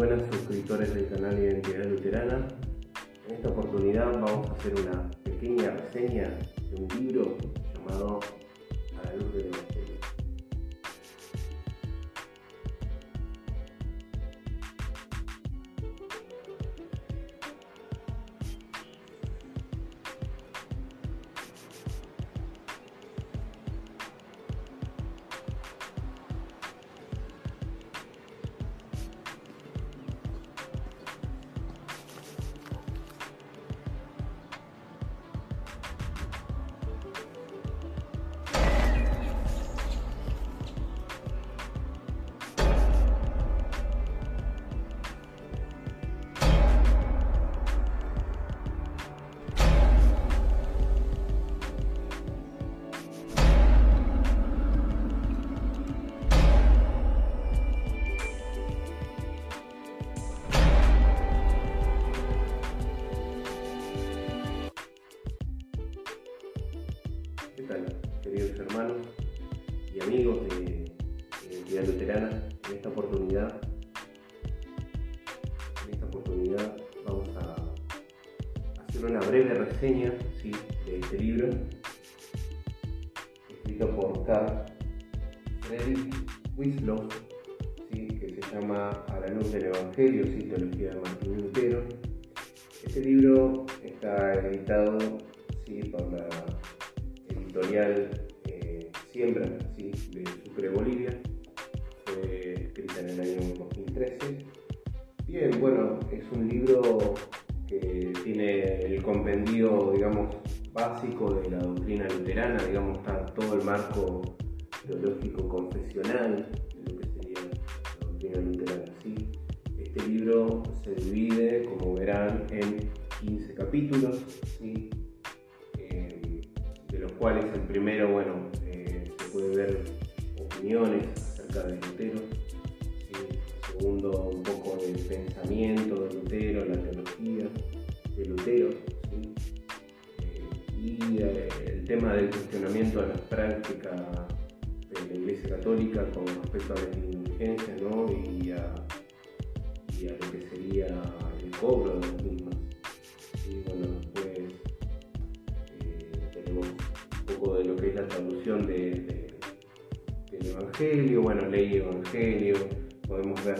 buenas suscriptores del canal Identidad Luterana. En esta oportunidad vamos a hacer una pequeña reseña de un libro llamado A la luz del Evangelio. ¿Qué tal, queridos hermanos y amigos de Identidad Luterana? En esta oportunidad, en esta oportunidad vamos a hacer una breve reseña de este libro, escrito por Carl Friedrich Winslow, que se llama A la luz del Evangelio, ¿sí? Teología de Martín Lutero. Este libro está editado por la editorial eh, Siembra ¿sí? de Sucre, Bolivia. Fue escrita en el año 2013. Bien, bueno, es un libro que tiene el compendio, digamos, básico de la doctrina luterana, digamos, está todo el marco teológico confesional de lo que sería la doctrina luterana. ¿sí? Este libro se divide, como verán, en 15 capítulos, ¿sí? Cuales el primero, bueno, eh, se puede ver opiniones acerca de Lutero, ¿sí? segundo un poco del pensamiento de Lutero, la teología de Lutero, eh, y eh, el tema del cuestionamiento de las prácticas de la Iglesia Católica con respecto a las indulgencias ¿no? y, a, y, a, lo que sería el cobro de las mismas. De, de, del Evangelio, bueno, ley y Evangelio, podemos ver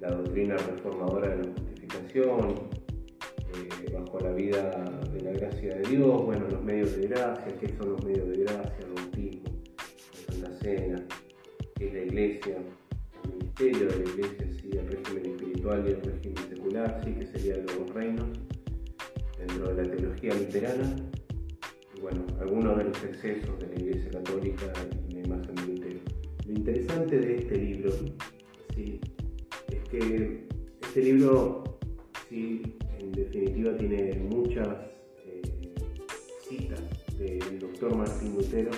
la doctrina reformadora de la justificación, eh, bajo la vida de la gracia de Dios, bueno, los medios de gracia, qué son los medios de gracia, el bautismo, la Santa Cena, qué es la iglesia, el ministerio de la iglesia, sí, el régimen espiritual y el régimen secular, sí, que serían los reinos, dentro de la teología luterana, bueno, algunos de los excesos de la Iglesia Católica y demás en Lutero. Lo interesante de este libro ¿sí? es que este libro, sí, en definitiva, tiene muchas eh, citas del doctor Martín Lutero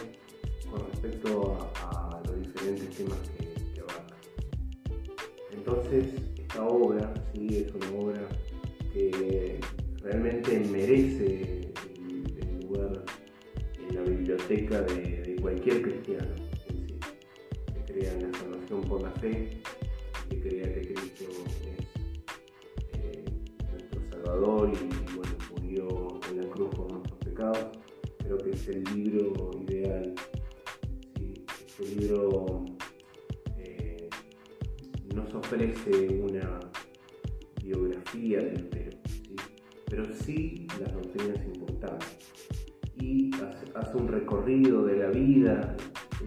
con respecto a, a los diferentes temas que, que, abarca. Entonces, esta obra ¿sí? es una obra que realmente merece de, cualquier cristiano que crea en la salvación por la fe, que crea que Cristo es eh, nuestro Salvador y, bueno, murió en la cruz por nuestros pecados. Creo que es el libro ideal. ¿sí? Este libro eh, nos ofrece una biografía de Lutero, ¿sí? pero sí las doctrinas importantes hace, un recorrido de la vida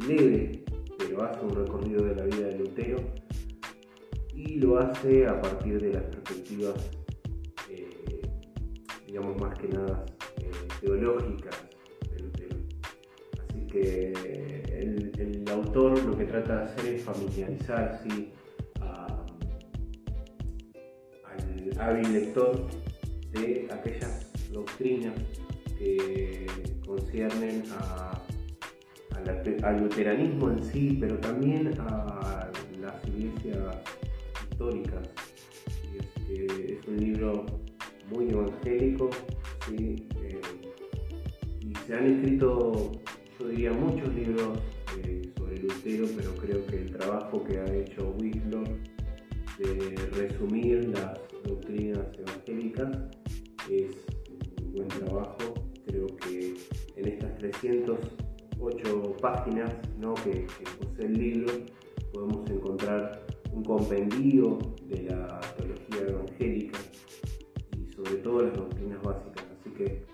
leve, pero hace un recorrido de la vida de Lutero y lo hace a partir de las perspectivas, eh, digamos más que nada, eh, teológicas de Lutero. Así que el, autor lo que trata de hacer es familiarizar ¿sí? al hábil lector de aquellas doctrinas que conciernen al luteranismo en sí, pero también a las iglesias históricas. Es, un libro muy evangélico eh, y se han escrito, yo diría, muchos libros eh, sobre Lutero, pero creo que el trabajo que ha hecho Whitlow de resumir las doctrinas evangélicas es en estas 308 páginas que, posee el libro podemos encontrar un compendio de la teología evangélica y sobre todo las doctrinas básicas, así que.